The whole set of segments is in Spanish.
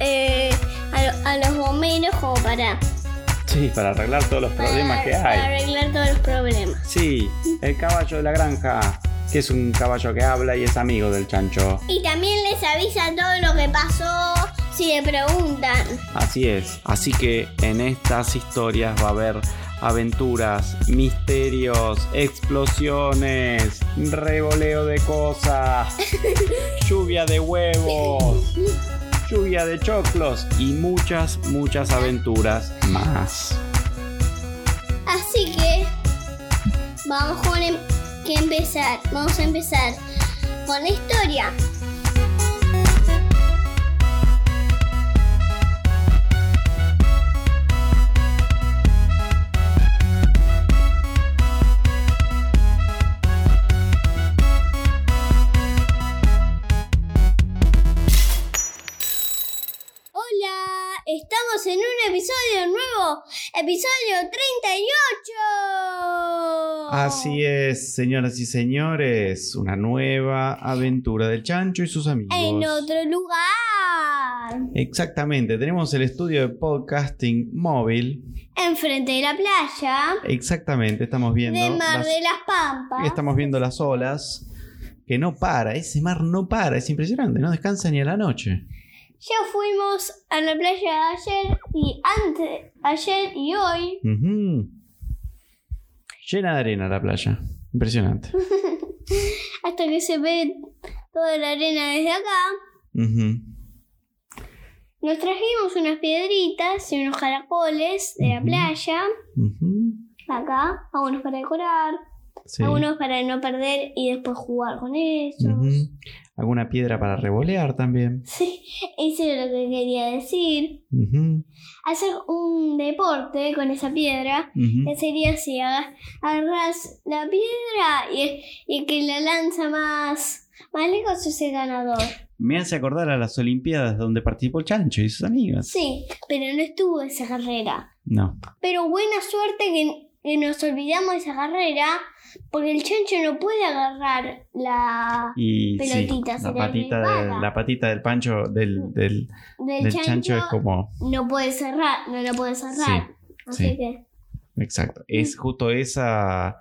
Eh, a, lo- a los bomberos como para, Sí, para arreglar todos los problemas para- que para hay. arreglar todos los problemas. Sí, el caballo de la granja, que es un caballo que habla y es amigo del chancho. Y también les avisa todo lo que pasó si le preguntan. Así es. Así que en estas historias va a haber aventuras, misterios, explosiones, revoleo de cosas, lluvia de huevos, lluvia de choclos y muchas, muchas aventuras más. Así que vamos con em- empezar. Vamos a empezar con la historia. Episodio 38. Así es, señoras y señores, una nueva aventura del chancho y sus amigos. En otro lugar, Exactamente, tenemos el estudio de podcasting móvil. enfrente de la playa Exactamente, estamos viendo de Mar las- de las Pampas. estamos viendo las olas que no para, ese mar no para, es impresionante, no descansa ni a la noche. Ya fuimos a la playa ayer y antes, ayer y hoy. Ujú. Llena de arena la playa, impresionante. Hasta que se ve toda la arena desde acá. Ujú. Nos trajimos unas piedritas y unos caracoles de la playa. Acá, algunos para decorar, Sí. algunos para no perder y después jugar con ellos. Alguna piedra para revolear también. Sí, eso es lo que quería decir. Ujú. Hacer un deporte con esa piedra Ujú. que sería si aga- agarras la piedra y, y que la lanza más, más lejos es el ganador. Me hace acordar a las Olimpiadas donde participó chancho y sus amigas. Sí, pero no estuvo esa carrera. No. Pero buena suerte que, que nos olvidamos de esa carrera porque el chancho no puede agarrar la Y sí, Pelotita, la patita, de- la patita del pancho del, del, del, del chancho, chancho es como no puede cerrar, no la puede cerrar. Así sí. que Exacto. Es justo esa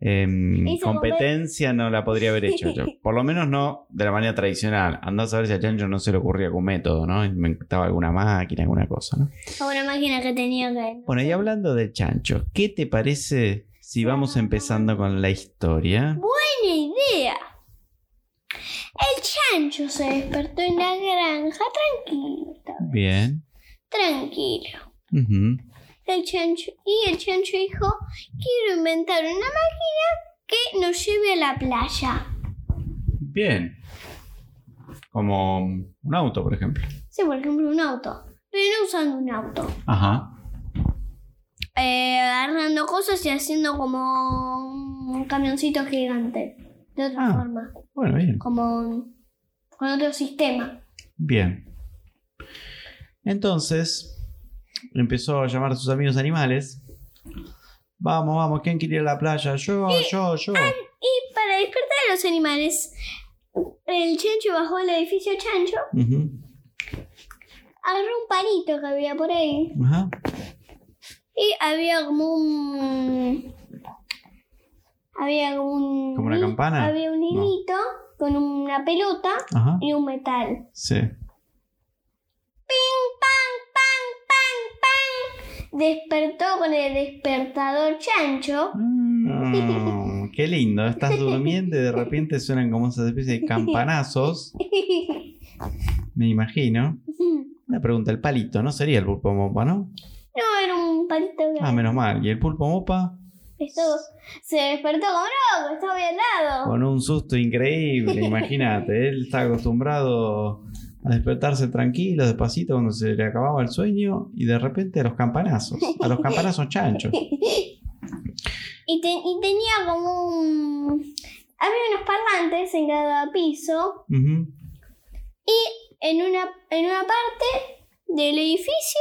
em, competencia no la podría haber hecho yo. Por lo menos no de la manera tradicional. Andás a ver si a Chancho no se le ocurría algún método, ¿no? Inventaba alguna máquina, alguna cosa, ¿no? a una máquina que tenía que. Bueno, y hablando del Chancho, ¿qué te parece si vamos empezando con la historia? Buena idea. El chancho se despertó en la granja tranquilo. Bien. Tranquilo. El chancho y el chancho dijo, quiero inventar una máquina que nos lleve a la playa. Bien. Como un auto, por ejemplo. Sí, por ejemplo, un auto. Pero no usando un auto. Ajá. Eh, agarrando cosas y haciendo como un camioncito gigante. De otra Ah. forma. Bueno, bien. Como con otro sistema. Bien. Entonces, empezó a llamar a sus amigos animales. Vamos, vamos, ¿quién quiere ir a la playa? Yo, yo, yo. Y para despertar a los animales, el chancho bajó del edificio chancho, agarró un palito que había por ahí Ajá. Y había como un... Había como un... ¿Como una campana? Había un No. hilito con una pelota Ajá. y un metal. Sí. ¡Ping, pang, pang, pang, pang! Despertó con el despertador chancho. Mm, qué lindo. Estás durmiendo y de repente suenan como esas especies de campanazos. Me imagino. Una pregunta, el palito, ¿no sería el pulpo no? No, era un palito grande. Ah, menos mal. ¿Y el pulpo mopa? Esto se despertó como loco, estaba bien al lado. Con un susto increíble, imagínate. Él está acostumbrado a despertarse tranquilo, despacito, cuando se le acababa el sueño, y de repente a los campanazos, a los campanazos chanchos. Y, te- y tenía como un... Había unos parlantes en cada piso y en una, en una parte del edificio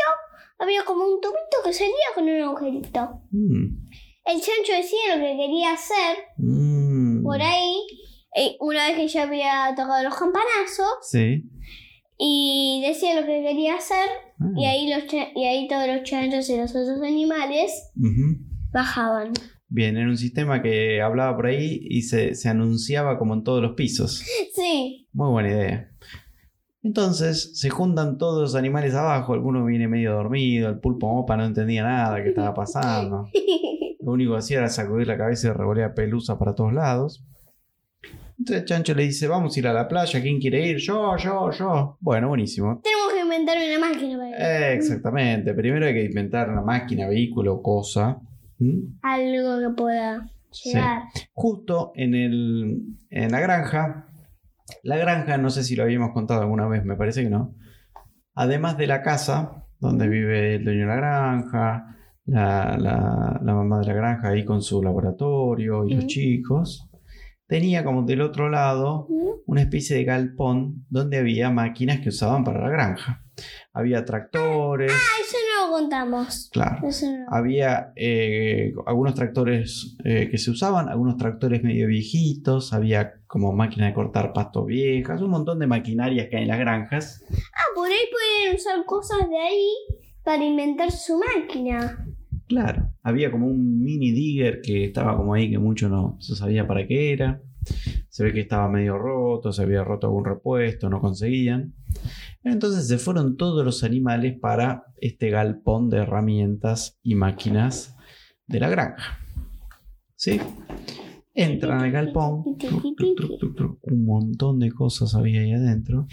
había como un tubito que salía con un agujerito. Mm. El chancho decía lo que quería hacer Mm. por ahí, eh, una vez que ya había tocado los campanazos, Sí. y decía lo que quería hacer, Ah. y ahí, los y ahí todos los chanchos y los otros animales bajaban. Bien, era un sistema que hablaba por ahí y se, se anunciaba como en todos los pisos. Sí. Muy buena idea. Entonces se juntan todos los animales abajo, alguno viene medio dormido, el pulpo mopa no entendía nada que estaba pasando. Lo único que hacía era sacudir la cabeza y revolear pelusa para todos lados. Entonces Chancho le dice, vamos a ir a la playa, ¿quién quiere ir? Yo, yo, yo. Bueno, buenísimo. Tenemos que inventar una máquina para Eh, exactamente. Primero hay que inventar una máquina, vehículo, cosa. ¿Mm? algo que pueda Sí. llegar. Justo en, el, en la granja. La granja, no sé si lo habíamos contado alguna vez, me parece que no. Además de la casa, donde vive el dueño de la granja, la, la- la mamá de la granja ahí con su laboratorio y los chicos, tenía como del otro lado una especie de galpón donde había máquinas que usaban para la granja. Había tractores, Ah, claro. No. Había eh, algunos tractores eh, que se usaban, algunos tractores medio viejitos, había como máquinas de cortar pasto viejas, un montón de maquinarias que hay en las granjas. Ah, por ahí pueden usar cosas de ahí para inventar su máquina. Claro, había como un mini digger que estaba como ahí que mucho no se sabía para qué era. Se ve que estaba medio roto, se había roto algún repuesto, no conseguían. Entonces se fueron todos los animales para este galpón de herramientas y máquinas de la granja. ¿Sí? Entran al galpón. truc, truc, truc, truc, truc. Un montón de cosas había ahí adentro.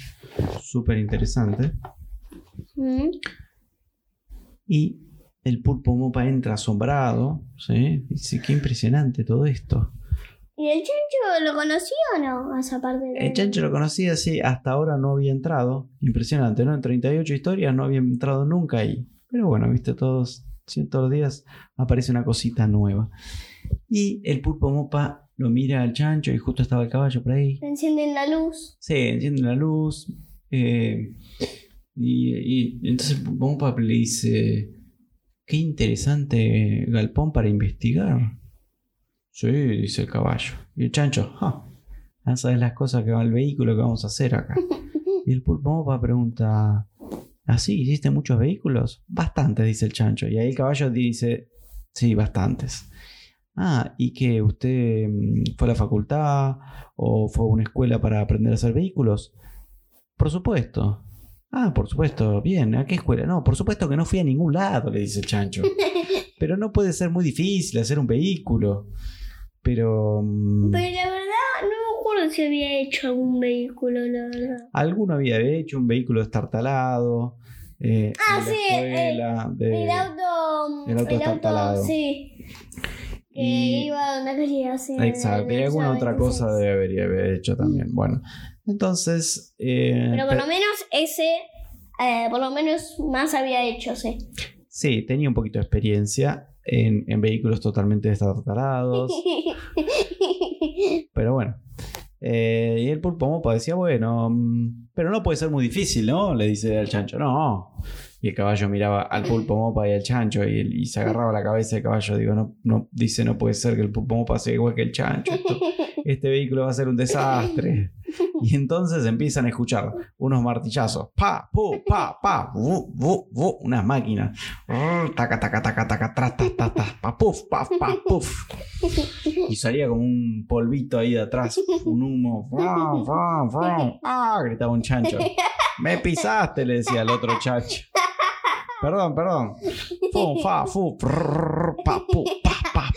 Súper interesante. ¿Mm? Y el pulpo mopa entra asombrado. ¿sí? Dice, qué impresionante todo esto. ¿Y el chancho lo conocía o no? A esa parte de... El chancho lo conocía, sí, hasta ahora no había entrado. Impresionante, ¿no? En 38 historias no había entrado nunca ahí. Pero bueno, viste, todos, todos los días aparece una cosita nueva. Y el pulpo mopa lo mira al chancho y justo estaba el caballo por ahí. Encienden la luz. Sí, enciende la luz. eh, y, y entonces el pulpo mopa le dice, qué interesante galpón para investigar. Sí, dice el caballo. Y el chancho, ja, ya sabes las cosas que va el vehículo que vamos a hacer acá. Y el pulpo mopa pregunta, ¿así hiciste muchos vehículos? Bastantes, dice el chancho. Y ahí el caballo dice, sí, bastantes. Ah, ¿y que usted mm, fue a la facultad o fue a una escuela para aprender a hacer vehículos? Por supuesto. Ah, por supuesto. Bien, ¿a qué escuela? No, por supuesto que no fui a ningún lado, le dice el chancho. Pero no puede ser muy difícil hacer un vehículo. Pero... mm, Pero la verdad, no me acuerdo si había hecho algún vehículo, la verdad. Alguno había hecho un vehículo estartalado. eh, Ah, sí, escuela de- El auto. el auto sí. Que Y- iba donde quería hacer. Exacto, y alguna otra cosa debe haber, hecho también. Bueno, entonces... eh, Pero por lo menos ese. eh, por lo menos más había hecho, sí. sí, tenía un poquito de experiencia en, en vehículos totalmente destartalados. Pero bueno. Eh, y el pulpo mopa decía, bueno, mm, pero no puede ser muy difícil, ¿no? Le dice al chancho, no. Y el caballo miraba al pulpo mopa y al chancho y, el- y se agarraba la cabeza del caballo. Digo, no, no, dice, no puede ser que el pulpo mopa sea igual que el chancho. Esto- este vehículo va a ser un desastre. Y entonces empiezan a escuchar unos martillazos. Pa, pu, pa, pa, bu, bu, bu, unas máquinas. Taca, taca, taca, taca, tra, ta, ta, pa, puf, pa, pa, puf. Y salía como un polvito ahí de atrás, un humo. Frum, frum, frum. ¡Ah! gritaba un chancho. Me pisaste, le decía al otro chancho. Perdón, perdón. Pa,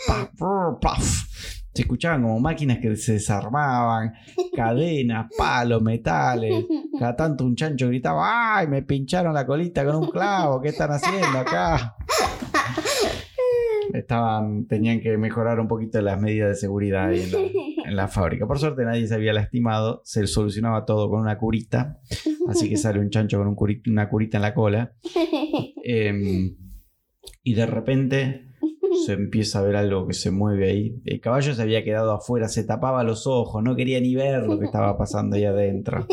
pa, pa, pa. Se escuchaban como máquinas que se desarmaban, cadenas, palos, metales. Cada tanto un chancho gritaba, ¡ay! Me pincharon la colita con un clavo, ¿qué están haciendo acá? Estaban, tenían que mejorar un poquito las medidas de seguridad ahí en la, en la fábrica. Por suerte nadie se había lastimado, se solucionaba todo con una curita, así que sale un chancho con un una curita en la cola. Em, y de repente se empieza a ver algo que se mueve ahí. El caballo se había quedado afuera, se tapaba los ojos, no quería ni ver lo que estaba pasando ahí adentro.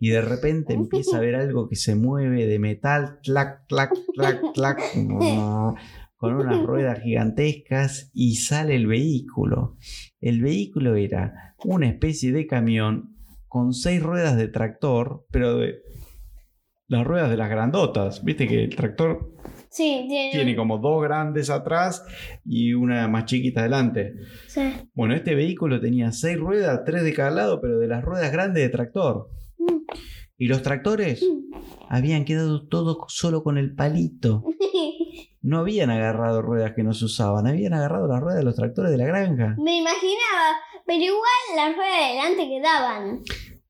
Y de repente empieza a ver algo que se mueve de metal, clac, clac, clac, clac, con unas ruedas gigantescas y sale el vehículo. El vehículo era una especie de camión con seis ruedas de tractor, pero de las ruedas de las grandotas. Viste que el tractor Sí, tiene. tiene como dos grandes atrás y una más chiquita adelante. Sí. Bueno, este vehículo tenía seis ruedas, tres de cada lado, pero de las ruedas grandes de tractor. Mm. Y los tractores habían quedado todos solo con el palito. No habían agarrado ruedas que no se usaban, habían agarrado las ruedas de los tractores de la granja. Me imaginaba, pero igual las ruedas de delante quedaban.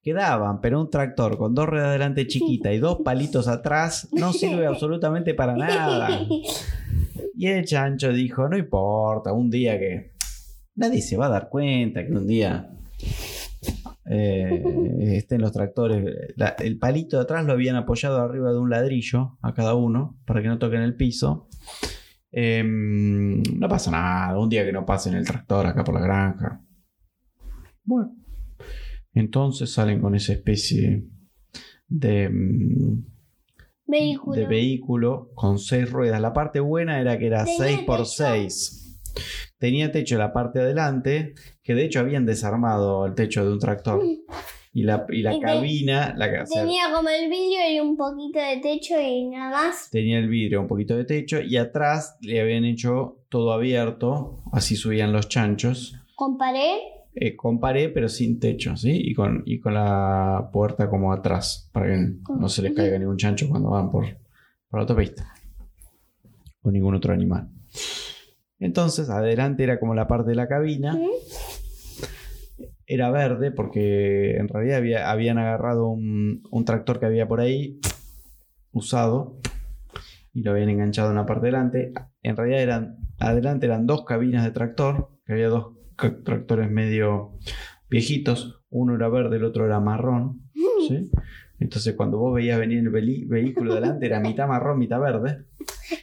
Quedaban, pero un tractor con dos ruedas delante chiquita y dos palitos atrás no sirve absolutamente para nada. Y el chancho dijo, no importa, un día que nadie se va a dar cuenta que un día eh, estén los tractores. La- el palito de atrás lo habían apoyado arriba de un ladrillo a cada uno para que no toquen el piso. Em, no pasa nada, un día que no pasen el tractor acá por la granja. Bueno, entonces salen con esa especie de, mm, Vehículo. de vehículo con seis ruedas. La parte buena era que era Tenía 6 por techo. 6 Tenía techo la parte de adelante, que de hecho habían desarmado el techo de un tractor. Y la, y la Y te- cabina, la, o sea, Tenía como el vidrio y un poquito de techo y nada más. tenía el vidrio, un poquito de techo, y atrás le habían hecho todo abierto, así subían los chanchos, Con pared. Eh, con pared pero sin techo, ¿sí? Y con, y con la puerta como atrás, para que no se les caiga ningún chancho cuando van por, por la autopista. O ningún otro animal. Entonces, adelante era como la parte de la cabina. Era verde porque en realidad había- habían agarrado un, un tractor que había por ahí usado y lo habían enganchado en la parte delante. En realidad eran adelante eran dos cabinas de tractor, que había dos tractores medio viejitos, uno era verde, el otro era marrón, ¿sí? Entonces cuando vos veías venir el vehículo delante era mitad marrón, mitad verde.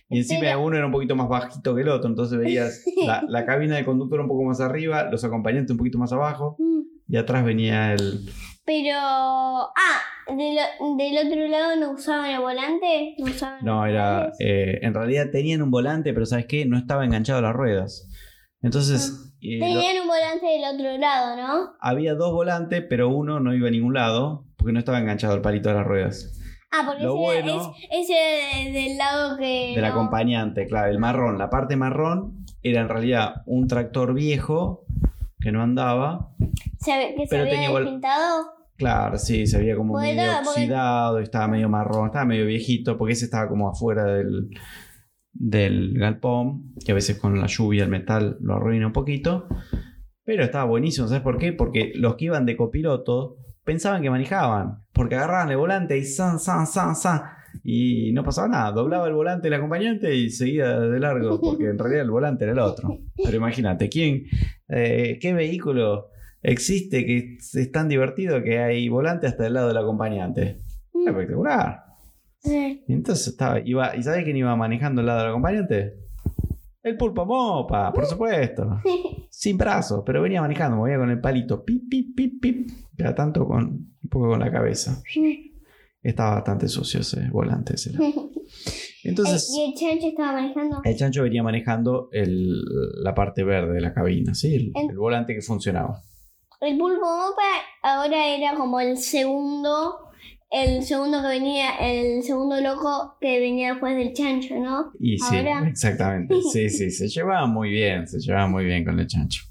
Y encima Pero- uno era un poquito más bajito que el otro, entonces veías la, la cabina del conductor un poco más arriba, los acompañantes un poquito más abajo Mm. y atrás venía el... Pero. Ah, del, del otro lado no usaban el volante. No, usaban No, era... eh, en realidad tenían un volante, pero ¿sabes qué? No estaba enganchado a las ruedas. Entonces... eh, lo- Tenían un volante del otro lado, ¿no? había dos volantes, pero uno no iba a ningún lado porque no estaba enganchado al palito de las ruedas. Ah, porque Lo ese, bueno- es- ese de- del lado que. Del no- acompañante, claro, el marrón. La parte marrón era en realidad un tractor viejo que no andaba. se, ve- que se pero había tenía despintado. Claro, sí, se veía como medio estaba- porque- oxidado, estaba medio marrón, estaba medio viejito, porque ese estaba como afuera del, del galpón, que a veces con la lluvia el metal lo arruina un poquito. Pero estaba buenísimo, ¿sabes por qué? Porque los que iban de copiloto pensaban que manejaban, porque agarraban el volante y san, san, san, san, y no pasaba nada. Doblaba el volante el acompañante y seguía de largo, porque en realidad el volante era el otro. Pero imagínate, ¿quién, eh, qué vehículo existe que es tan divertido que hay volante hasta el lado del acompañante? Mm. Espectacular. Sí. Y entonces estaba, iba, ¿y sabes quién iba manejando al lado del acompañante? El pulpo mopa, por supuesto. Sin brazos, pero venía manejando, movía con el palito, pip, pip, pip, pip. Cada tanto con un poco con la cabeza. Estaba bastante sucio ese volante. ese. Entonces, y el chancho estaba manejando. el chancho venía manejando el- la parte verde de la cabina, ¿sí? El, el volante que funcionaba. El pulpo mopa ahora era como el segundo. El segundo que venía, el segundo loco que venía después del chancho, ¿no? Y sí, Ahora- exactamente. Sí, sí, se llevaba muy bien, se llevaba muy bien con el chancho.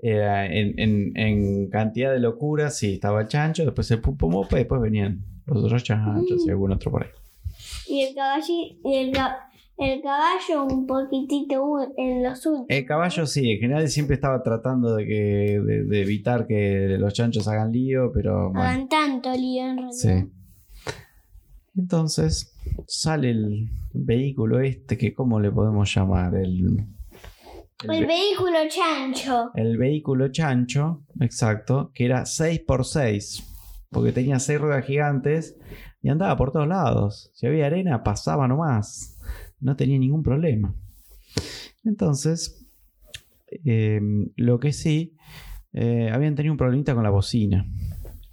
En, en- en cantidad de locura, sí, estaba el chancho, después el pulpo mopa y después venían los otros chanchos y algún otro por ahí. Y el caballo, y el, el caballo un poquitito u- en los últimos. El caballo sí, en general siempre estaba tratando de, que, de, de evitar que los chanchos hagan lío, pero bueno. Hagan tanto lío en realidad. Sí. Entonces sale el vehículo este que, ¿cómo le podemos llamar? El, El vehículo chancho. el vehículo chancho, exacto, que era 6x6, porque tenía 6 ruedas gigantes y andaba por todos lados. Si había arena, pasaba nomás. No tenía ningún problema. Entonces, eh, lo que sí, eh, habían tenido un problemita con la bocina,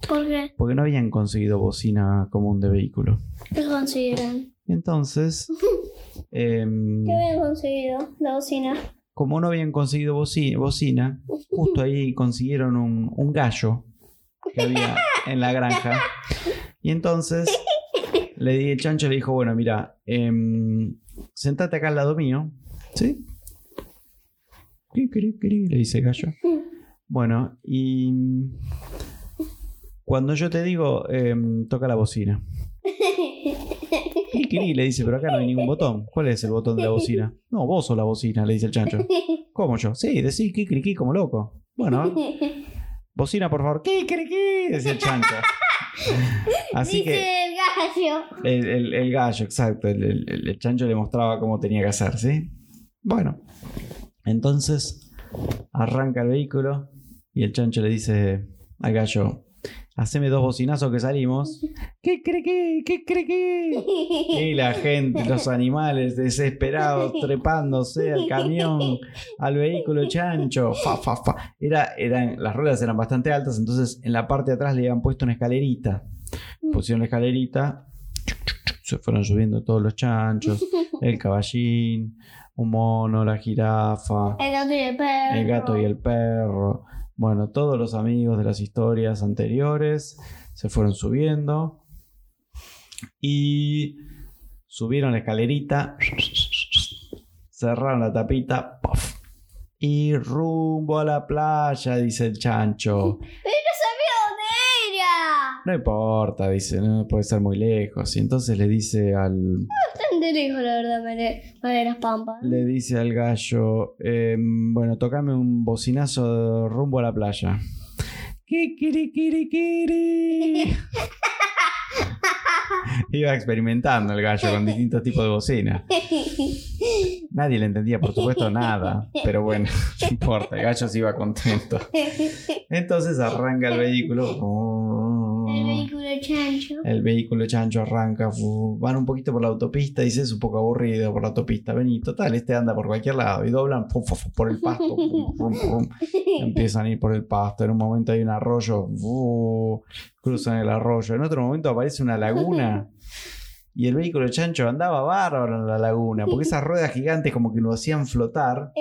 ¿Por qué? porque no habían conseguido bocina común de vehículo. ¿Qué consideran? Entonces, em, ¿Qué habían conseguido? La bocina. como no habían conseguido boci- bocina, justo ahí consiguieron un, un gallo que había en la granja. Y entonces le di el chancho le dijo, bueno, mira, em, sentate acá al lado mío. ¿Sí? Le dice gallo. Bueno, y cuando yo te digo, em, toca la bocina. ¿Qué querés? Le dice, pero acá no hay ningún botón. ¿Cuál es el botón de la bocina? No, vos sos la bocina, le dice el chancho. ¿Cómo yo? Sí, decís kikiriki como loco. Bueno, bocina, por favor. Kikiriki, decía el chancho. Así Dice que gallo. el, el- el gallo, exacto. El, el- el- el chancho le mostraba cómo tenía que hacer, ¿sí? Bueno, entonces arranca el vehículo y el chancho le dice al gallo: Haceme dos bocinazos que salimos. ¿Qué cree que? ¿Qué cree que? Y la gente, los animales desesperados, trepándose al camión, al vehículo chancho. Fa, fa, fa. Era, eran, las ruedas eran bastante altas, entonces en la parte de atrás le habían puesto una escalerita. Pusieron la escalerita, se fueron subiendo todos los chanchos, el caballín, un mono, la jirafa, El gato y el perro. el gato y el perro. Bueno, todos los amigos de las historias anteriores se fueron subiendo y subieron la escalerita, cerraron la tapita ¡puf! y rumbo a la playa, dice el chancho. Pero no sabía dónde era. No importa, dice, no puede ser muy lejos. Y entonces le dice al, Bastante lejos, la verdad, Maderas Pampas. le dice al gallo, em, bueno, tocame un bocinazo rumbo a la playa. Iba experimentando el gallo con distintos tipos de bocina. Nadie le entendía, por supuesto, nada. Pero bueno, no importa, el gallo se iba contento. Entonces arranca el vehículo. Vehículo chancho. El vehículo chancho arranca, van un poquito por la autopista, dice es un poco aburrido por la autopista. Vení, total, este anda por cualquier lado y doblan por el pasto. Empiezan a ir por el pasto. En un momento hay un arroyo, cruzan el arroyo. En otro momento aparece una laguna. Y el vehículo chancho andaba bárbaro en la laguna, porque esas ruedas gigantes como que lo hacían flotar.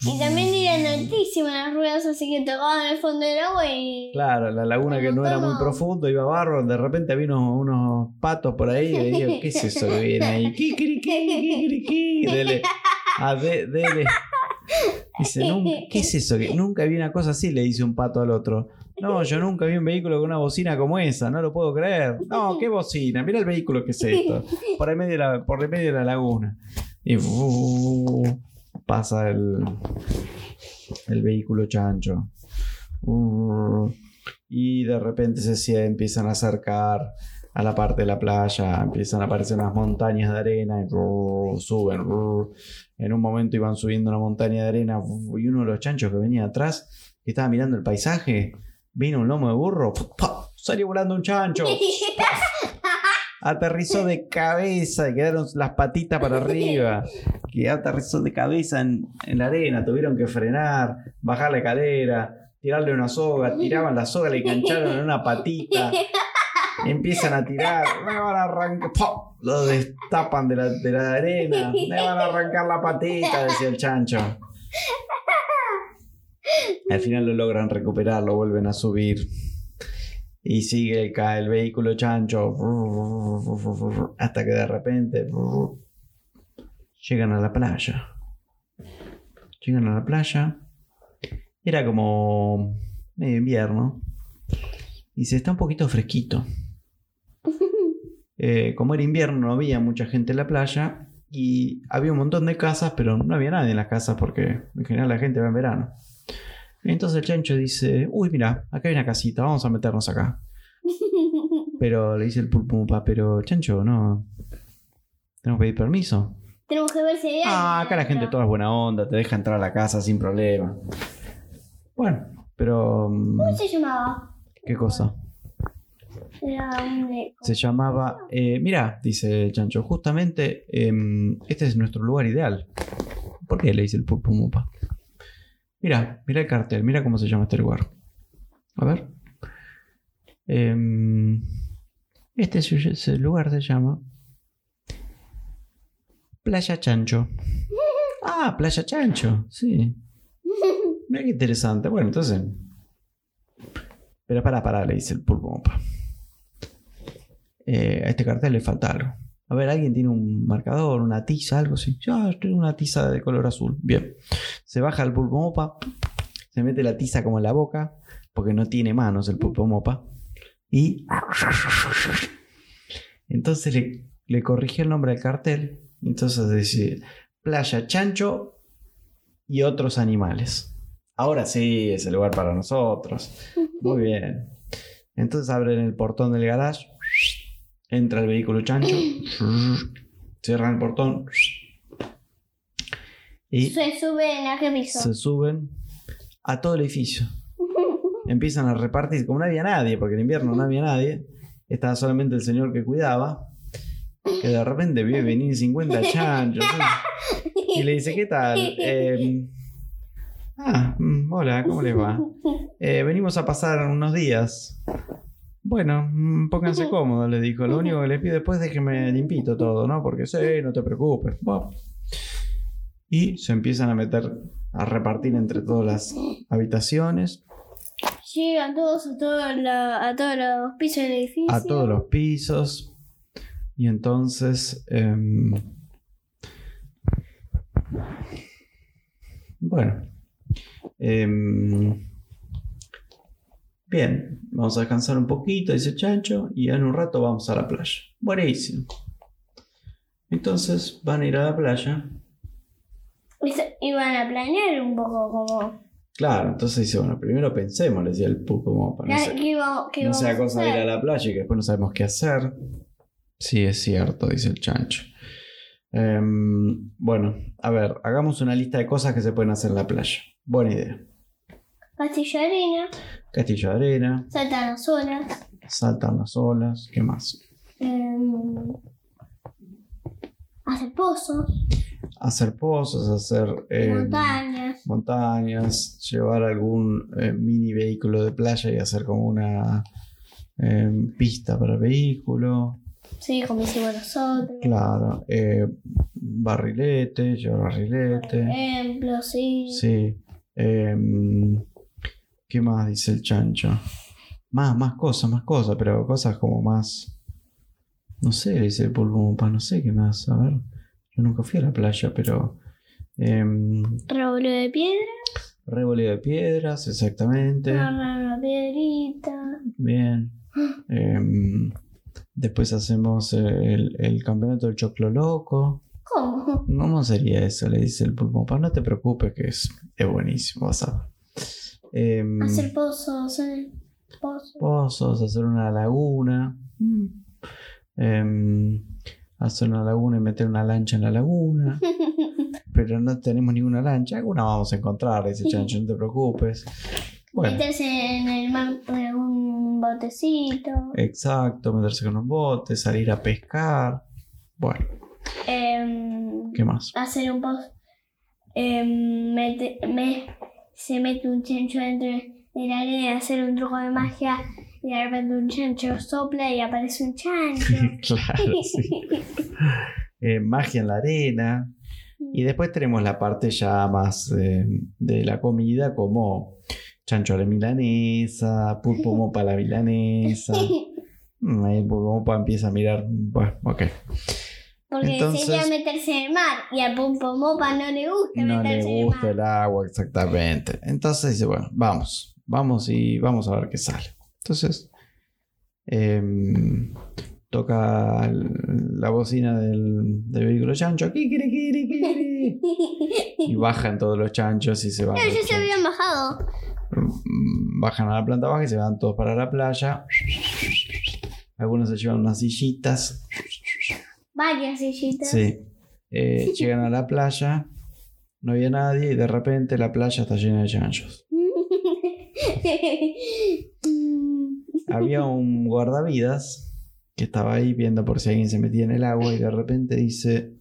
Y también eran altísimas las ruedas, así que tocaban el fondo del agua y. Claro, la laguna que no era muy profundo, iba barro, de repente había unos, patos por ahí y digo, ¿qué es eso que viene ahí? Kikiriki, Dele, a de- dele. Dice, "Nun- ¿qué es eso? que Nunca vi una cosa así, le dice un pato al otro. No, yo nunca vi un vehículo con una bocina como esa, no lo puedo creer. No, ¿qué bocina? Mira el vehículo que es esto. Por el medio de la, por el medio de la laguna. Y fu- pasa el, el vehículo chancho. Uh, y de repente se empiezan a acercar a la parte de la playa, empiezan a aparecer unas montañas de arena y suben. En un momento iban subiendo una montaña de arena y uno de los chanchos que venía atrás, que estaba mirando el paisaje, vino un lomo de burro, salió volando un chancho, aterrizó de cabeza y quedaron las patitas para arriba, que aterrizó de cabeza en, en la arena, tuvieron que frenar, bajar la escalera, tirarle una soga, tiraban la soga, le engancharon en una patita, empiezan a tirar, me van a arrancar, ¡pum! lo destapan de la, de la arena, me van a arrancar la patita, decía el chancho. Al final lo logran recuperar, lo vuelven a subir. Y sigue el, el vehículo chancho. Hasta que de repente llegan a la playa. Llegan a la playa. Era como medio invierno. Y se está un poquito fresquito. Eh, como era invierno, no había mucha gente en la playa. Y había un montón de casas, pero no había nadie en las casas porque en general la gente va en verano. Entonces el chancho dice, uy, mira, acá hay una casita, vamos a meternos acá. Pero le dice el pulpumpa, pero chancho, no. Tenemos que pedir permiso. Tenemos que ver si hay Ah, acá la gente toda es buena onda, te deja entrar a la casa sin problema. Bueno, pero... mm, ¿Cómo se llamaba? ¿Qué cosa? Era un... eh, Se llamaba... eh, mira, dice Chancho, justamente em, este es nuestro lugar ideal. ¿Por qué le dice el pulpo mopa? Mira, mira el cartel, mira cómo se llama este lugar. A ver. Em, este lugar se llama Playa Chancho. Ah, Playa Chancho, sí. Mira qué interesante. Bueno, entonces. Pero para, para, le dice el pulpo. Eh, a este cartel le falta algo. A ver, ¿alguien tiene un marcador, una tiza, algo así? Yo tengo una tiza de color azul. Bien. Se baja el pulpo mopa, se mete la tiza como en la boca, porque no tiene manos el pulpo mopa. Y. Entonces le, le corrigió el nombre al cartel. Entonces dice: Playa Chancho y otros animales. Ahora sí, es el lugar para nosotros. Muy bien. Entonces abren el portón del garage. Entra el vehículo chancho. Cierran el portón. Y Se sube en a qué piso. se suben a todo el edificio. Empiezan a repartir, como no había nadie, porque en invierno no había nadie, estaba solamente el señor que cuidaba, que de repente vio venir 50 chanchos. ¿sí? Y le dice, ¿qué tal? Eh, ah, mm, hola, ¿cómo les va? Eh, venimos a pasar unos días. Bueno, mm, pónganse cómodos, le dijo. Lo único que les pido después déjenme limpito todo, ¿no? Porque sí, no te preocupes. Bueno. Y se empiezan a meter, a repartir entre todas las habitaciones, Llegan todos a, todos la- a todos los pisos del edificio. a todos los pisos. Y entonces... em, bueno. Em, bien, vamos a descansar un poquito, dice Chancho, y en un rato vamos a la playa. Buenísimo. Entonces van a ir a la playa. Y Iban a planear un poco como... Claro, entonces dice, bueno, primero pensemos, le decía el pupo, como para no, ¿Qué, ser- qué iba- qué no sea cosa de ir a la playa y que después no sabemos qué hacer. Sí, es cierto, dice el chancho. Em, bueno, a ver, hagamos una lista de cosas que se pueden hacer en la playa. Buena idea. Castillo de arena, Castillo de arena, saltan las olas, saltan las olas, ¿qué más? em, hacer pozos, Hacer pozos, hacer em, montañas. montañas, llevar algún eh, mini vehículo de playa y hacer como una pista para vehículo. Sí, como hicimos nosotros. Claro, eh, barrilete, llevar barrilete. Ejemplo, sí. Sí. em, ¿Qué más dice el chancho? Más, más cosas, más cosas, pero cosas como más. No sé, dice el pulpo pa, no sé qué más. A ver, yo nunca fui a la playa, pero. Revoleo de piedra, revoleo de piedras, exactamente. agarrar una piedrita. Bien. Em, después hacemos el, el campeonato del choclo loco. ¿Cómo? ¿Cómo sería eso? Le dice el pulpo pa, no te preocupes, que es, es buenísimo, vas a. Em, Hacer pozos en el pozo. pozos, hacer una laguna. Em, hacer una laguna y meter una lancha en la laguna. Pero no tenemos ninguna lancha. Alguna vamos a encontrar, dice Chancho, no te preocupes. Bueno, Meterse en el mar de un botecito. exacto, meterse con un bote, salir a pescar. Bueno, Em, ¿qué más? hacer un pozo. Em, mete- me- se mete un chancho dentro de la arena y hacer un truco de magia. Y de repente un chancho sopla y aparece un chancho. claro. Eh, magia en la arena. Y después tenemos la parte ya más eh, de la comida, como chancho a la milanesa, pulpo mopa a la milanesa. Ahí el pulpo mopa empieza a mirar. Bueno, ok. Porque Entonces- sería meterse en el mar y al Pumpo Mopa no le gusta No le meterse en el gusta mar. el agua, exactamente. Entonces dice, bueno, vamos, vamos y vamos a ver qué sale. Entonces, em, toca la bocina del, del vehículo chancho. Y bajan todos los chanchos y se van. Pero los ya se habían bajado. Bajan a la planta baja y se van todos para la playa. Algunos se llevan unas sillitas. Varias sillitas. Sí. eh, llegan a la playa, no había nadie y de repente la playa está llena de chanchos. Había un guardavidas que estaba ahí viendo por si alguien se metía en el agua y de repente dice,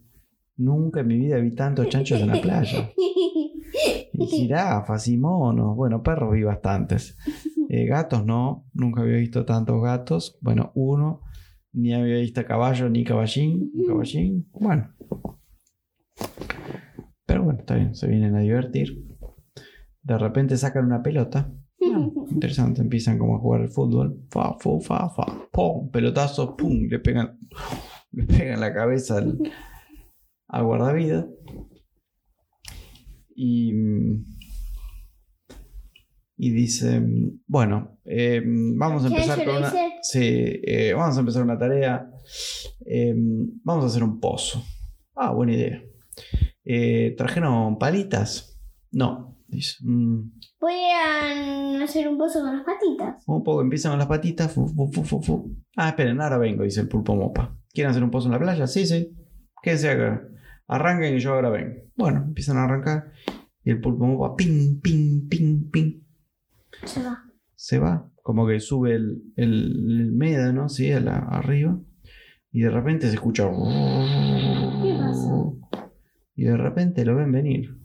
nunca en mi vida vi tantos chanchos en la playa. Y jirafas y monos, bueno, perros vi bastantes. Eh, gatos no, nunca había visto tantos gatos. Bueno, uno, ni había visto caballo ni caballín, caballín. Bueno. Pero bueno, está bien, se vienen a divertir. De repente sacan una pelota. Ah, interesante, empiezan como a jugar el fútbol. Fa, fu, fa, fa. Pum, pelotazo, pum, le pegan, le pegan la cabeza al, al guardavidas. Y, y dice, bueno, eh, vamos a ¿Qué empezar con una... Sí, eh, vamos a empezar una tarea. Eh, vamos a hacer un pozo. Ah, buena idea. ¿Trajeron palitas? No, dice. "Mm, Pueden hacer un pozo con las patitas. un poco empiezan con las patitas. fu, fu, fu, fu, fu. Ah, esperen, ahora vengo, dice el pulpo mopa. ¿Quieren hacer un pozo en la playa? Sí, sí. Quédense acá. Arranquen y yo ahora vengo. Bueno, empiezan a arrancar. Y el pulpo mopa, ping, ping, ping, ping. Se va. Se va. Como que sube el, el, el médano, ¿sí? A la- arriba. Y de repente se escucha. pasa? Y de repente lo ven venir.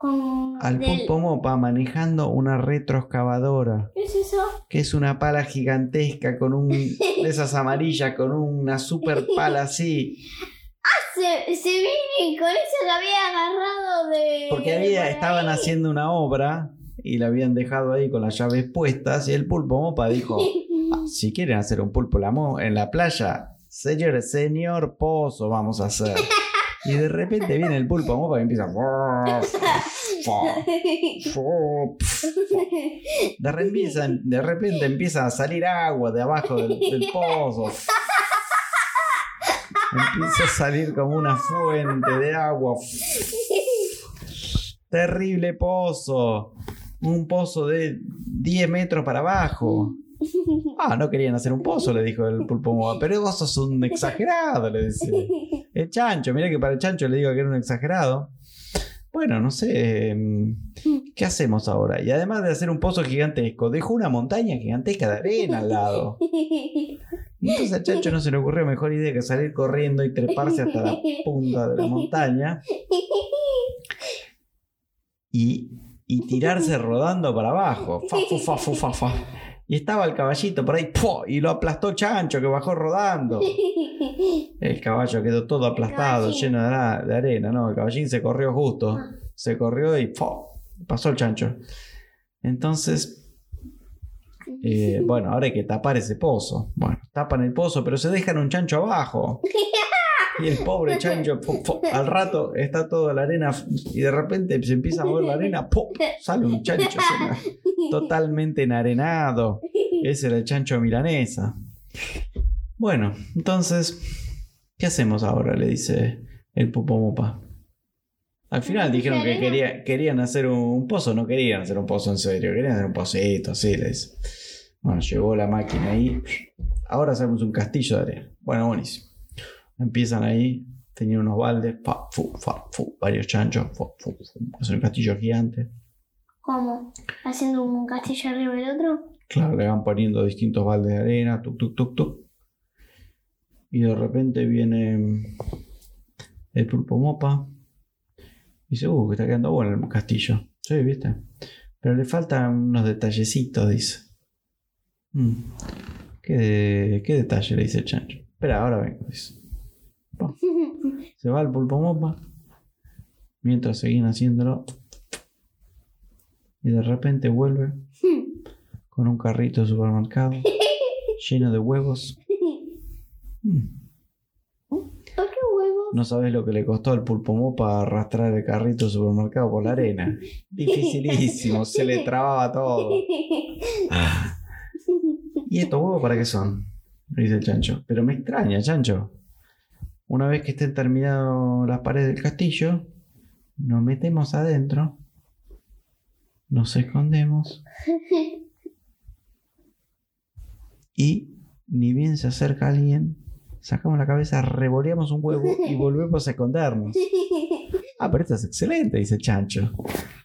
Al del- pulpo mopa manejando una retroexcavadora. ¿Qué es eso? que es una pala gigantesca con un de esas amarillas con una super pala así Se, se viene con eso que había agarrado de. porque había estaban haciendo una obra y la habían dejado ahí con las llaves puestas y el pulpo mopa dijo "Ah, si quieren hacer un pulpo la en la playa señor señor pozo vamos a hacer y de repente viene el pulpo mopa y empieza de repente, empiezan- de repente empieza a salir agua de abajo del, del pozo. Empieza a salir como una fuente de agua. Terrible pozo. Un pozo de 10 metros para abajo. Ah, no querían hacer un pozo, le dijo el pulpo moa. Pero vos sos un exagerado, le decía. El chancho, mira que para el chancho le digo que era un exagerado. Bueno, no sé. mm, ¿Qué hacemos ahora? Y además de hacer un pozo gigantesco, dejó una montaña gigantesca de arena al lado. Entonces al chancho no se le ocurrió mejor idea que salir corriendo y treparse hasta la punta de la montaña y, y tirarse rodando para abajo. Fa, fa, fa, fa. Y estaba el caballito por ahí y lo aplastó Chancho que bajó rodando. El caballo quedó todo aplastado, lleno de, de arena. No, el caballín se corrió justo. Se corrió y pasó el chancho. Entonces, eh, bueno, ahora hay que tapar ese pozo. Bueno, tapan el pozo, pero se dejan un chancho abajo. Y el pobre chancho, al rato está toda la arena y de repente se empieza a mover la arena, ¡pum! sale un chancho totalmente enarenado. Ese era el chancho milanesa. Bueno, entonces, ¿qué hacemos ahora? Le dice el Pupomopa. Al final dijeron que quería- querían hacer un pozo, no querían hacer un pozo en serio, querían hacer un pocito, así le dice. Bueno, llegó la máquina ahí. Ahora hacemos un castillo de arena. Bueno, buenísimo. Empiezan ahí, tenían unos baldes, fa, fu, fa, fu, varios chanchos, fu, fu, hacen un castillo gigante. ¿Cómo? ¿Haciendo un castillo arriba del otro? Claro, le van poniendo distintos baldes de arena, tuk, tuk, tuk, tuk. Y de repente viene el pulpo mopa. Dice, uh, que está quedando bueno el castillo. Sí, viste. Pero le faltan unos detallecitos, dice. "Mm, ¿Qué, ¿Qué detalle? Le dice el chancho. Espera, ahora vengo, dice. Se va el pulpo mopa. Mientras seguían haciéndolo. Y de repente vuelve con un carrito de supermercado lleno de huevos. Mm, ¿Por qué huevos? No sabes lo que le costó al pulpo mopa arrastrar el carrito de supermercado por la arena. Dificilísimo, se le trababa todo. ¿Y estos huevos para qué son? Dice el chancho. Pero me extraña, chancho. Una vez que estén terminadas las paredes del castillo, nos metemos adentro, nos escondemos y ni bien se acerca alguien, sacamos la cabeza, revoleamos un huevo y volvemos a escondernos. Ah, pero esto es excelente, dice chancho.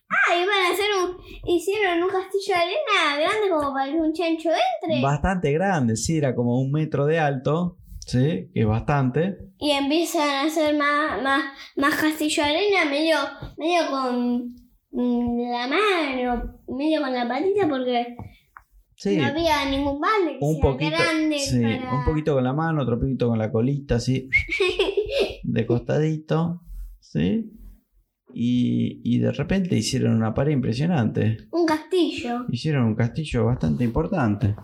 Ah, iban a hacer un. Hicieron un castillo de arena grande como para que un chancho entre. Bastante grande, sí, era como un metro de alto, ¿sí? Que es bastante. Y empiezan a hacer más, más, más castillo de arena, medio, medio con mm, la mano, medio con la patita, porque Sí, no había ningún balde un poquito, grande sí, para... un poquito con la mano, otro poquito con la colita, así, de costadito, ¿sí? Y, y de repente hicieron una pared impresionante. un castillo. Hicieron un castillo bastante importante.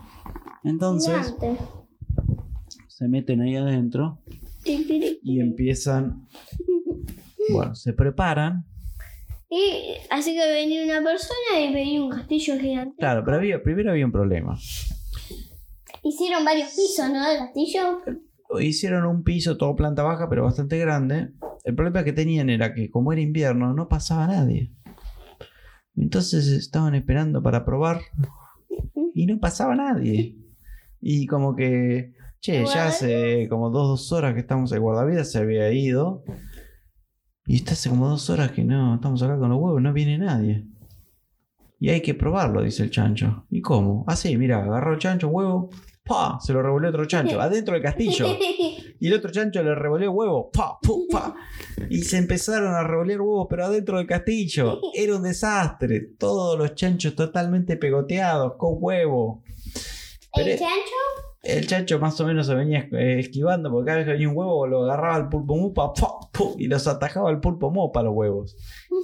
Entonces gigante. se meten ahí adentro y empiezan, bueno, se preparan. Y así que venía una persona y venía un castillo gigante. Claro, pero había, primero había un problema. Hicieron varios pisos, ¿no? Del castillo. Hicieron un piso todo planta baja, pero bastante grande. El problema que tenían era que como era invierno no pasaba nadie. Entonces estaban esperando para probar y no pasaba nadie. Y como que, che, ya hace como dos, dos horas que estamos el guardavidas, se había ido. Y está hace como dos horas que no, estamos acá con los huevos, no viene nadie. Y hay que probarlo, dice el chancho. ¿Y cómo? Así, mira, agarró el chancho, huevo, ¡pa! Se lo revolvió otro chancho, adentro del castillo. Y el otro chancho le revolvió huevos. ¡Pa! ¡Pum! ¡Pa! Y se empezaron a revolear huevos, pero adentro del castillo. Era un desastre. Todos los chanchos totalmente pegoteados, con huevo. Pero ¿El chancho? El chancho más o menos se venía eh, esquivando, porque cada vez que venía un huevo lo agarraba el pulpo mopa ¡pa! ¡pum! y los atajaba el pulpo mopa los huevos.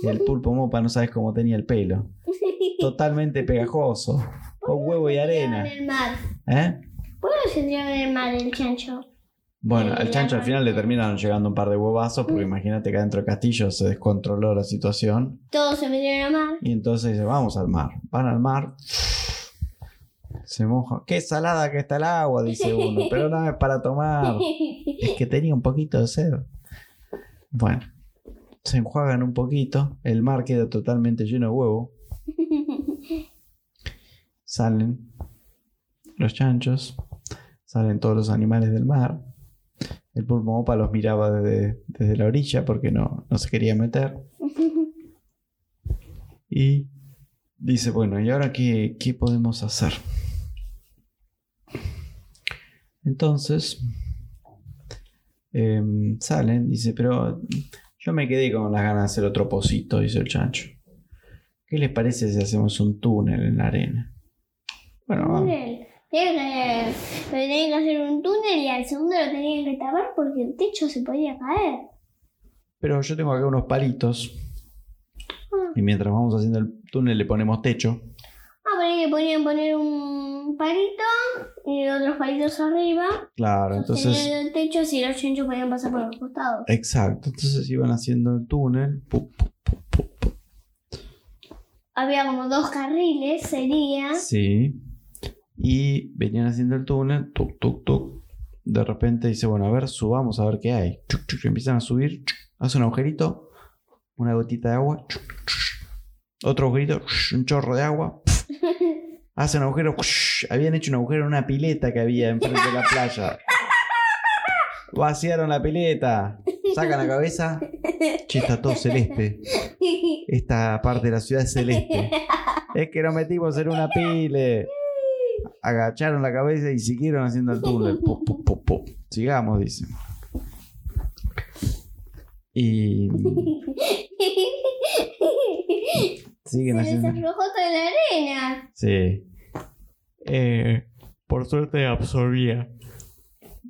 Y el pulpo mopa no sabes cómo tenía el pelo. Totalmente pegajoso. Con huevo y arena. En el mar. ¿Eh? ¿Por qué se en el mar el chancho? Bueno, El al chancho al final le terminaron llegando un par de huevazos, porque imagínate que adentro del castillo se descontroló la situación. Todos se metieron al mar. Y entonces dice, vamos al mar. Van al mar. Se moja. Qué salada que está el agua, dice uno. Pero no es para tomar. Es que tenía un poquito de sed. Bueno. Se enjuagan un poquito. El mar queda totalmente lleno de huevo. Salen los chanchos. Salen todos los animales del mar. El pulpo mopa los miraba desde, desde la orilla porque no, no se quería meter. Y dice, bueno, ¿y ahora qué, qué podemos hacer? Entonces, em, salen, dice, pero yo me quedé con las ganas de hacer otro pocito, dice el chancho. ¿Qué les parece si hacemos un túnel en la arena? Bueno, vamos. túnel. Tenían que, que hacer un túnel y al segundo lo tenían que tapar porque el techo se podía caer. pero yo tengo acá unos palitos. Ah, Y mientras vamos haciendo el túnel le ponemos techo. Ah, pero podían poner un palito y otros palitos arriba. Claro, entonces... Tenían el techo así los chanchos podían pasar por los costados. Exacto, entonces iban haciendo el túnel. pu, pu, pu, pu, pu. Había como dos carriles, sería. Sí. Y venían haciendo el túnel, tuk, tuk, tuk. De repente dice, bueno, a ver, subamos a ver qué hay. Chuc, chuc, empiezan a subir, chuc, hace un agujerito, una gotita de agua, otro agujerito, un chorro de agua. Hace un agujero, habían hecho un agujero en una pileta que había enfrente de la playa. Vaciaron la pileta, sacan la cabeza, che, está todo celeste. Esta parte de la ciudad es celeste. Es que nos metimos en una pile. Agacharon la cabeza y siguieron haciendo el túnel. Sigamos, dice. Y siguen Se les haciendo. aflojó toda la arena. Sí. Eh, por suerte absorbía.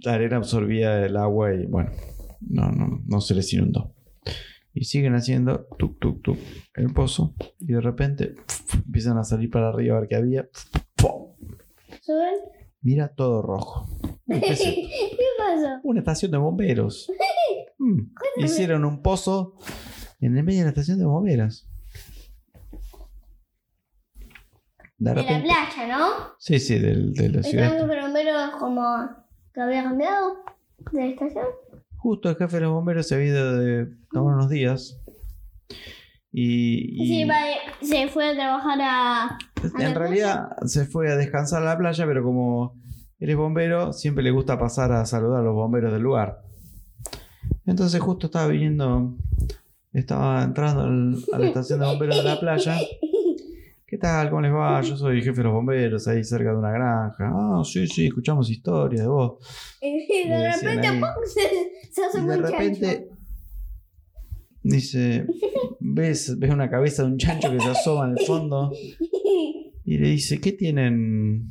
La arena absorbía el agua y bueno, no, no, no se les inundó. Y siguen haciendo tuk tuk tuk el pozo y de repente empiezan a salir para arriba a ver qué había. ¿Suben? Mira todo rojo. ¿Qué pasó? Una estación de bomberos. Mm, Hicieron un pozo en el medio de la estación de bomberos. De De la playa, ¿no? Sí, sí, del- de la ciudad. Estaban los bomberos como que había cambiado de la estación. Justo el jefe de los bomberos se había ido de tomar unos días. Y, y Sí, se fue a trabajar a. en realidad se fue a descansar a la playa, pero como Él es bombero, siempre le gusta pasar a saludar a los bomberos del lugar. Entonces justo estaba viniendo, estaba entrando al- a la estación de bomberos de la playa. ¿Cómo les va? Yo soy jefe de los bomberos ahí cerca de una granja. Ah, sí, sí, escuchamos historias de vos. Y de repente ahí. se, se hace Y de repente dice, ves, ves una cabeza de un chancho que se asoma en el fondo y le dice, ¿qué tienen?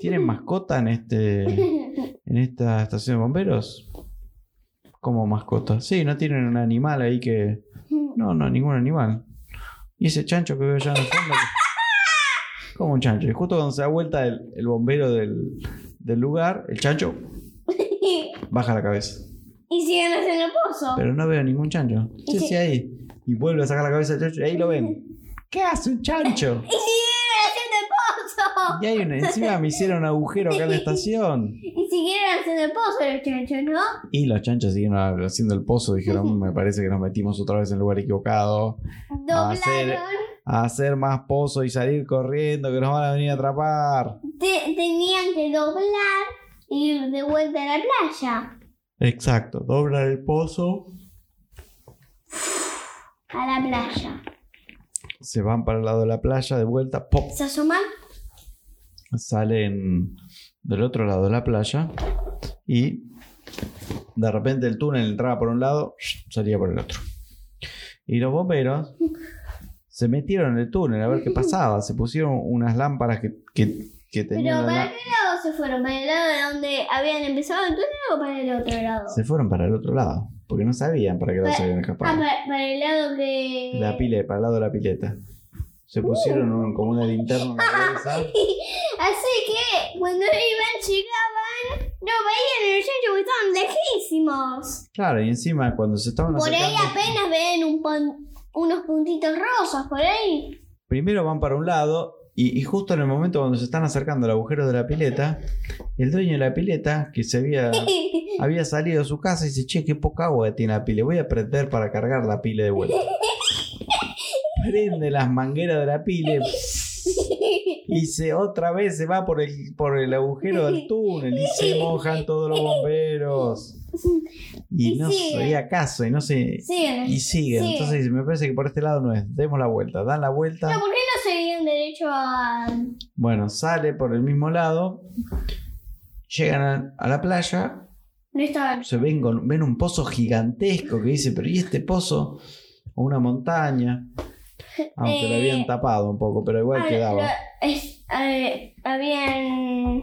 ¿Tienen mascota en este en esta estación de bomberos? ¿Cómo mascota? Sí, no tienen un animal ahí que... No, no, ningún animal. Y ese chancho que veo allá en el fondo... que- Como un chancho. Y justo cuando se da vuelta el, el bombero del, del lugar, el chancho baja la cabeza. y siguen haciendo el pozo. Pero no veo ningún chancho. Sí, ahí. Y vuelve a sacar la cabeza del chancho y ahí lo ven. ¿Qué hace un chancho? Y siguen haciendo el pozo. Y hay una, encima me hicieron un agujero acá en la estación. Y siguieron haciendo el pozo los chanchos, ¿no? Y los chanchos siguieron haciendo el pozo. Dijeron, "Mm, me parece que nos metimos otra vez en el lugar equivocado. A hacer- Doblaron. A hacer más pozo y salir corriendo, que nos van a venir a atrapar. Te- tenían que doblar y ir de vuelta a la playa. Exacto, doblan el pozo. A la playa. Se van para el lado de la playa de vuelta. ¡pop! Se asoman. salen del otro lado de la playa y de repente el túnel entraba por un lado, salía por el otro. Y los bomberos se metieron en el túnel a ver qué pasaba. Se pusieron unas lámparas que, que, que tenían... Pero la ¿para lá- qué lado se fueron? ¿Para el lado de donde habían empezado el túnel o para el otro lado? Se fueron para el otro lado, porque no sabían para qué lado se habían Ah, escapado. para, para el lado que... La pileta, para el lado de la pileta. Se pusieron un- como una linterna en la cabeza. Así que cuando iban, llegaban, no veían el chancho porque estaban lejísimos. Claro, y encima cuando se estaban Por ahí apenas ven un pon- unos puntitos rosas, por ahí. primero van para un lado y, y justo en el momento cuando se están acercando al agujero de la pileta, el dueño de la pileta, que se había, había salido de su casa, dice, che, qué poca agua tiene la pila, voy a prender para cargar la pila de vuelta. Prende las mangueras de la pila y se otra vez se va por el, por el agujero del túnel y se mojan todos los bomberos. Y Y no se siguen. veía caso y no se... Siguen. Y siguen. Entonces me parece que por este lado no es. Demos la vuelta. Dan la vuelta. ¿por qué no seguían derecho a...? Bueno, sale por el mismo lado, llegan a, a la playa, No se ven, con, ven un pozo gigantesco que dice, pero ¿y este pozo? O una montaña. Aunque lo Eh, habían tapado un poco, pero igual quedaba. lo- es- eh, habían...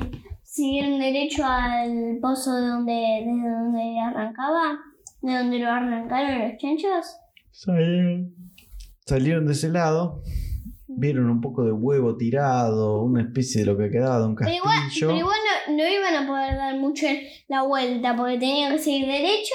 Siguieron derecho al pozo de donde, desde donde arrancaba, de donde lo arrancaron los chanchos. Salieron. Salieron de ese lado, vieron un poco de huevo tirado, una especie de lo que quedaba de un Pero igual, castillo. pero igual no, no iban a poder dar mucho la vuelta porque tenían que seguir derecho,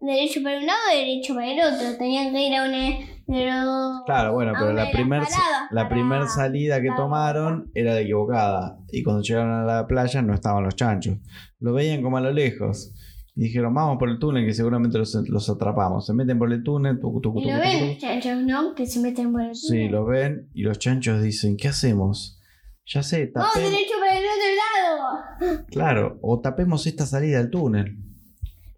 derecho para un lado, derecho para el otro. Tenían que ir a una los... Claro, bueno, pero la de las primer, paradas la primer salida que tomaron era la equivocada. Y cuando llegaron a la playa no estaban los chanchos. Lo veían como a lo lejos. Y dijeron, vamos por el túnel que seguramente los, los atrapamos. Se meten por el túnel. tucu, tucu, Y tucu, lo ven los chanchos, ¿no? Que se meten por el Sí, túnel. lo ven y los chanchos dicen, ¿qué hacemos? Ya sé, Vamos tapemos. derecho para el otro lado. Claro, o tapemos esta salida del túnel.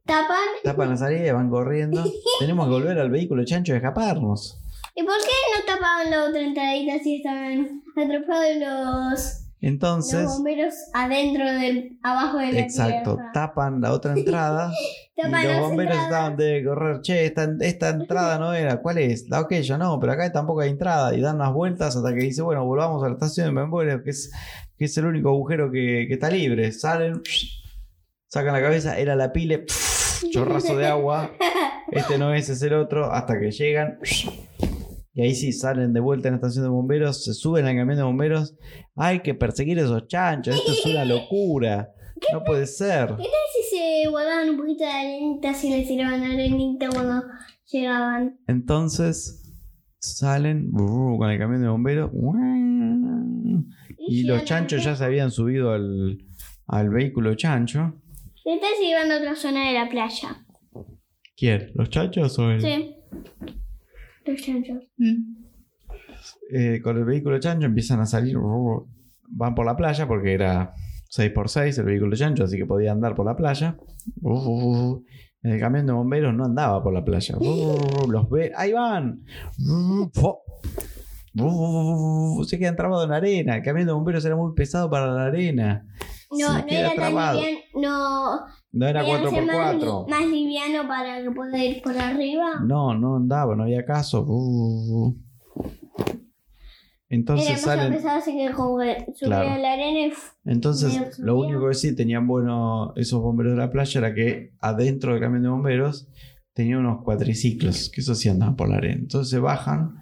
Tapan. Tapan la salida y van corriendo. Tenemos que volver al vehículo chancho y escaparnos. ¿Y por qué no tapaban la otra entradita si estaban atrapados los, los Entonces, bomberos adentro del, abajo de la exacto, tierra? tapan la otra entrada. Tapan y los bomberos entradas. estaban de correr, che, esta, esta entrada no era, ¿cuál es? La aquella, no, pero acá tampoco hay entrada. Y dan unas vueltas hasta que dice, bueno, volvamos a la estación de bomberos, que es, que es el único agujero que, que está libre. Salen, sacan la cabeza, era la pile, chorrazo de agua. Este no es, es el otro, hasta que llegan. Y ahí sí salen de vuelta en la estación de bomberos, se suben al camión de bomberos. Hay que perseguir a esos chanchos, esto es una locura. No puede ser. ¿Qué tal si se guardaban un poquito de arenita si les tiraban arenita cuando llegaban? Entonces salen brr, con el camión de bomberos y los chanchos ya se habían subido al, al vehículo chancho. ¿Qué tal si iban a otra zona de la playa? ¿Quién? ¿Los chanchos o el...? Sí. Los chanchos. Eh, con el vehículo chancho empiezan a salir, van por la playa porque era 6x6 el vehículo chancho, así que podía andar por la playa. Uf, uf, uf. El camión de bomberos no andaba por la playa. Uf, los ve, ahí van. Uf, fo. Uf, se quedan trabados en la arena. El camión de bomberos era muy pesado para la arena. No, no era tan liviano, no. No era tenía que ser más, 4x4. li- más liviano para que pueda ir por arriba. No, no andaba, no había caso. Uf. era Entonces demasiado salen. pesado, así que como que subía Claro. a la arena y. Entonces, lo único que sí tenían bueno esos bomberos de la playa era que adentro del camión de bomberos tenía unos cuatriciclos, que eso sí andaban por la arena. Entonces se bajan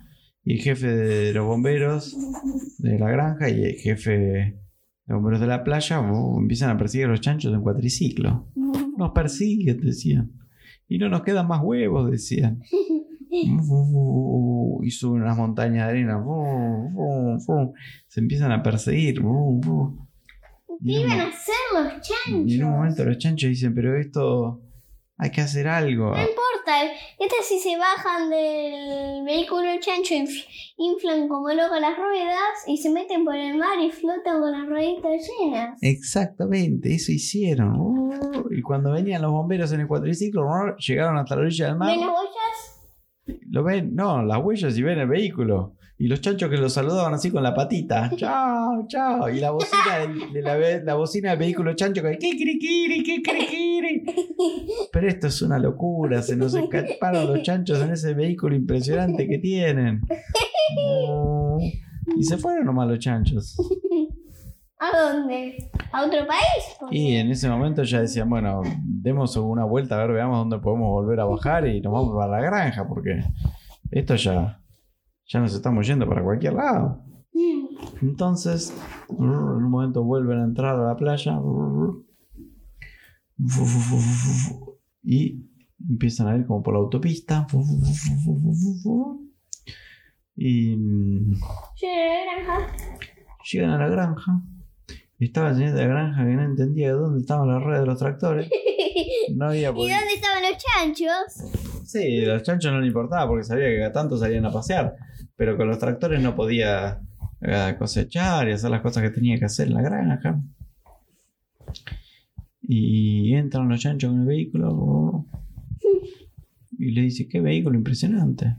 y el jefe de los bomberos de la granja y el jefe de bomberos de la playa empiezan a perseguir a los chanchos en cuatriciclo. Nos persiguen, decían. Y no nos quedan más huevos, decían. Uh, y suben unas montañas de arena. Uh, uh, uh. Se empiezan a perseguir. ¿Qué iban a hacer los chanchos? y en un momento los chanchos dicen, pero esto hay que hacer algo. No importa, este si se bajan del vehículo chancho, inf- inflan como loco las ruedas y se meten por el mar y flotan con las rueditas llenas. Exactamente, eso hicieron. Y cuando venían los bomberos en el cuatriciclo, llegaron hasta la orilla del mar. ¿Ven las huellas? Lo ven, no, las huellas y ven el vehículo. Y los chanchos que los saludaban así con la patita. Chao, chao. Y la bocina, del- de la, la bocina del vehículo chancho que kikirikiri, kikirikiri. Pero esto es una locura. Se nos escaparon los chanchos en ese vehículo impresionante que tienen. No. Y se fueron nomás los chanchos. ¿A dónde? ¿A otro país? Porque- Y en ese momento ya decían, bueno, demos una vuelta a ver, veamos dónde podemos volver a bajar y nos vamos para la granja, porque esto ya, ya nos estamos yendo para cualquier lado. Entonces, en un momento vuelven a entrar a la playa y empiezan a ir como por la autopista. Y llegan a la granja. Y estaba el señor de la granja que no entendía de dónde estaban las ruedas de los tractores. No había ¿Y dónde estaban los chanchos? Sí, a los chanchos no le importaba porque sabía que cada tanto salían a pasear. Pero con los tractores no podía eh, cosechar y hacer las cosas que tenía que hacer en la granja. Y entran los chanchos con el vehículo. Y le dice, qué vehículo impresionante.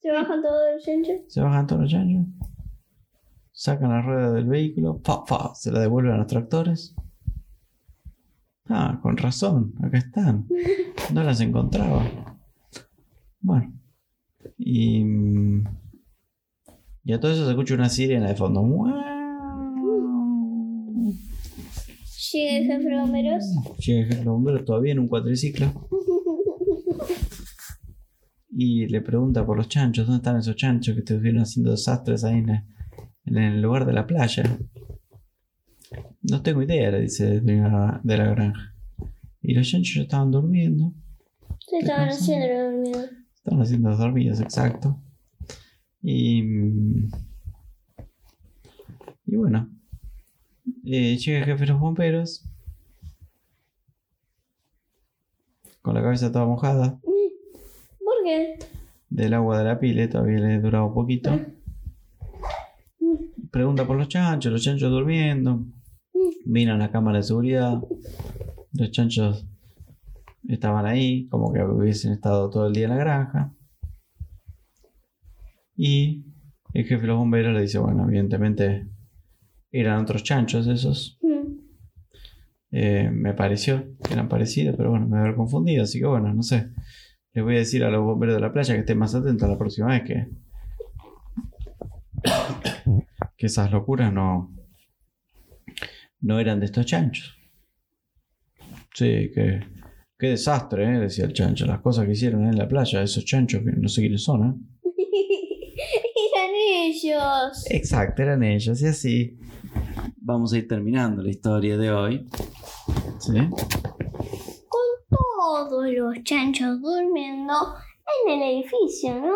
¿Se bajan todos los chanchos? Se bajan todos los chanchos. Sacan la rueda del vehículo. fa, fa, se la devuelven a los tractores. Ah, con razón, acá están. No las encontraba. Bueno. Y. Y a todo eso se escucha una sirena de fondo. Llega el jefe de bomberos. Llega el jefe de bomberos todavía en un cuatriciclo. Y le pregunta por los chanchos. ¿Dónde están esos chanchos que estuvieron haciendo desastres ahí en, la- en el lugar de la playa? No tengo idea, le dice de la, de la granja. Y los chanchos ya estaban durmiendo. Se estaban haciendo dormidos. Estaban haciendo dormidos, exacto. Y. Y bueno. eh, llega el jefe de los bomberos. Con la cabeza toda mojada. ¿Por qué? Del agua de la pile, todavía le duraba un poquito. Pregunta por los chanchos, los chanchos durmiendo. Miran la cámara de seguridad. Los chanchos estaban ahí, como que hubiesen estado todo el día en la granja. Y el jefe de los bomberos le dice, bueno, evidentemente eran otros chanchos esos. Mm. Eh, me pareció que eran parecidos, pero bueno, me haber confundido, así que bueno, no sé. Les voy a decir a los bomberos de la playa que estén más atentos la próxima vez que. que esas locuras no. no eran de estos chanchos. Sí, que. Qué desastre, ¿eh? decía el chancho. Las cosas que hicieron en la playa, esos chanchos que no sé quiénes son, ¿eh? Eran ellos. Exacto, eran ellos, y así. Vamos a ir terminando la historia de hoy. ¿Sí? Todos los chanchos durmiendo en el edificio, ¿no?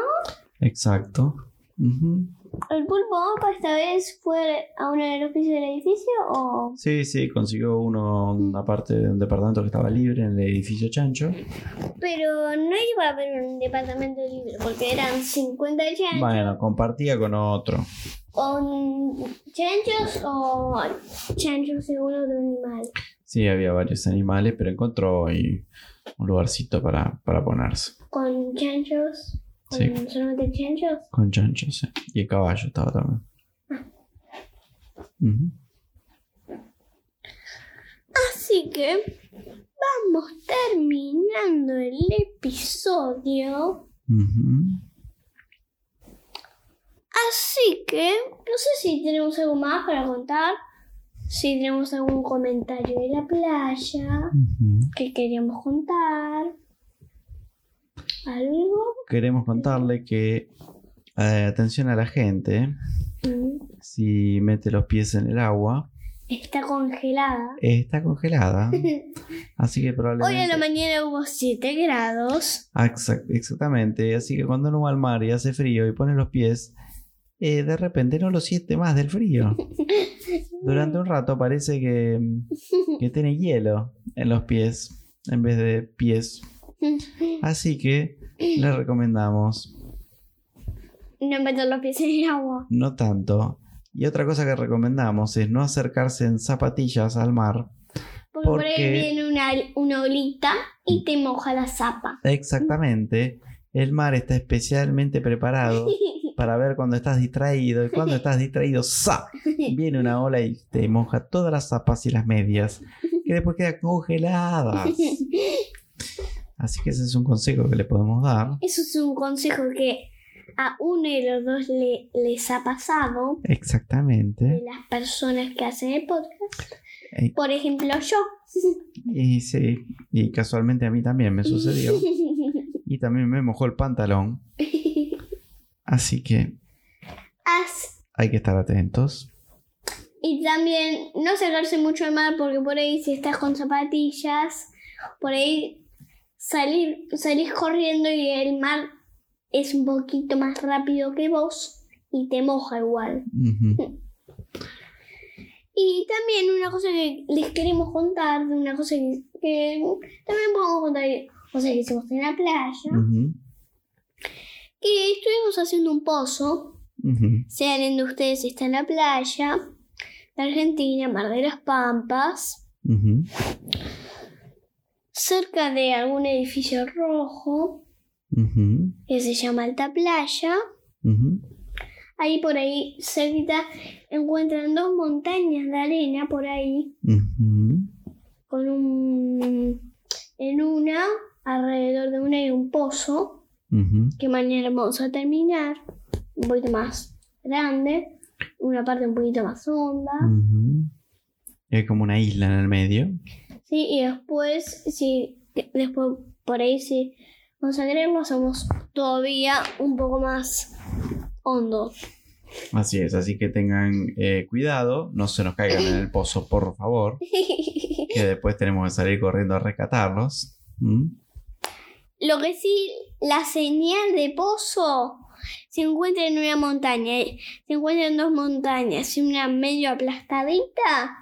Exacto. Ujú. ¿El pulpo Opa esta vez fue a los pisos del edificio o...? Sí, sí, consiguió uno, una parte de un departamento que estaba libre en el edificio Chancho. Pero no iba a haber un departamento libre porque eran 50 chanchos. Bueno, compartía con otro. con chanchos o chanchos según otro animal. Sí, había varios animales, pero encontró ahí un lugarcito para, para ponerse. Con chanchos. Con Sí. solamente chanchos. Con chanchos, sí. Y el caballo estaba también. Así que vamos terminando el episodio. Así que no sé si tenemos algo más para contar. Si tenemos algún comentario de la playa que queríamos contar. ¿Algo? Queremos contarle que, eh, atención a la gente, Mm. si mete los pies en el agua, Está congelada. está congelada. Así que Hoy a probablemente... la mañana hubo 7 grados. Ah, exac- exactamente. Así que cuando uno va al mar y hace frío y pone los pies, eh, de repente no lo siente más del frío. Durante un rato parece que, que tiene hielo en los pies en vez de pies. Así que le recomendamos No meter los pies en el agua. no tanto. Y otra cosa que recomendamos es no acercarse en zapatillas al mar. Porque por ahí viene una, una olita y te moja la zapa. Exactamente. El mar está especialmente preparado para ver cuando estás distraído. Y cuando estás distraído, ¡za! Viene una ola y te moja todas las zapas y las medias. Que después quedan congeladas. Así que ese es un consejo que le podemos dar. Eso es un consejo que a uno de los dos le, les ha pasado de Exactamente. las personas que hacen el podcast. Eh, Por ejemplo, yo. Y sí, y casualmente a mí también me sucedió. Y también me mojó el pantalón. Así que As- hay que estar atentos. y también no sacarse mucho al mar porque por ahí si estás con zapatillas, por ahí salir, salís corriendo y el mar es un poquito más rápido que vos y te moja igual. Y también una cosa que les queremos contar, una cosa que, que también podemos contar, cosa que hicimos en la playa, que estuvimos haciendo un pozo, Ujú. si alguien de ustedes está en la playa, de Argentina, Mar de las Pampas. Cerca de algún edificio rojo que se llama Alta Playa, ahí por ahí cerquita encuentran dos montañas de arena por ahí, con un... en una, alrededor de una hay un pozo, que mañana vamos a terminar, un poquito más grande, una parte un poquito más honda. Hay como una isla en el medio. Sí, y después, sí, de- después por ahí a quererlo, somos todavía un poco más hondo. Así es, así que tengan eh, cuidado, no se nos caigan en el pozo, por favor, que después tenemos que salir corriendo a rescatarlos. ¿Mm? Lo que sí, la señal de pozo se encuentra en una montaña, eh, se encuentra en dos montañas y una medio aplastadita.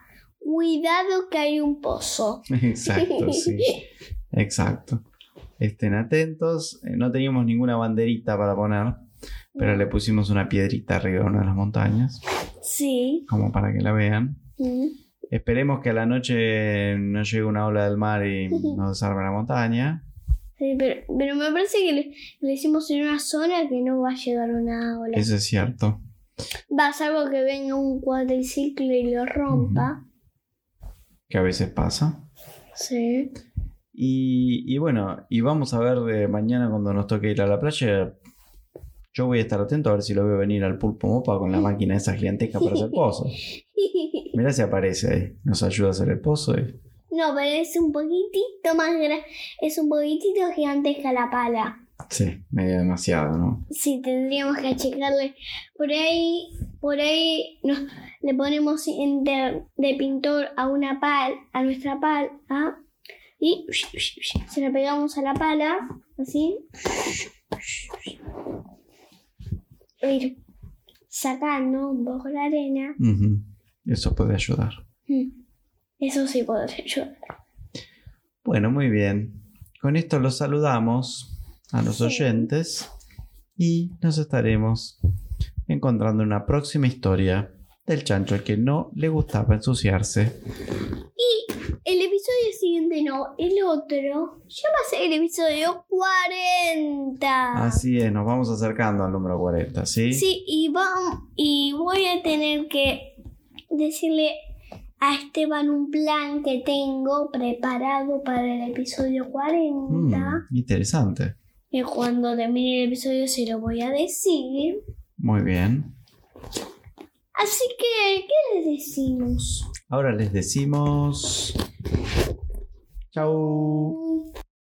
Cuidado que hay un pozo. Exacto, sí. Exacto. Estén atentos. Eh, No teníamos ninguna banderita para poner, pero le pusimos una piedrita arriba de una de las montañas, Sí. como para que la vean. Mm. Esperemos que a la noche no llegue una ola del mar y nos desarme la montaña. Sí, pero, pero me parece que le, le hicimos en una zona que no va a llegar una ola. Eso es cierto. Va, salvo que venga un cuadriciclo y lo rompa. Que a veces pasa. Sí. Y, y bueno, y vamos a ver eh, mañana cuando nos toque ir a la playa. Yo voy a estar atento a ver si lo veo venir al pulpo mopa con la máquina esa gigantesca para hacer pozos. Mira si aparece ahí. Nos ayuda a hacer el pozo. y- No, pero es un poquitito más grande. Es un poquitito gigantesca la pala. Sí, medio demasiado, ¿no? Sí, tendríamos que achicarle. Por ahí, por ahí nos, le ponemos de, de pintor a una pal, a nuestra pala. Y se la pegamos a la pala, así. Ir sacando un poco la arena. Eso puede ayudar. Mm. Eso sí podría ayudar. Bueno, muy bien. Con esto los saludamos a los oyentes y nos estaremos encontrando una próxima historia del chancho al que no le gustaba ensuciarse. Y el episodio siguiente no, el otro ya va a ser el episodio 40. Así es, nos vamos acercando al número 40, ¿sí? Sí, y, vam- y voy a tener que decirle a Esteban un plan que tengo preparado para el episodio 40. Mm, interesante. Y cuando termine el episodio se lo voy a decir. Muy bien. Así que, ¿qué les decimos? Ahora les decimos... Chau.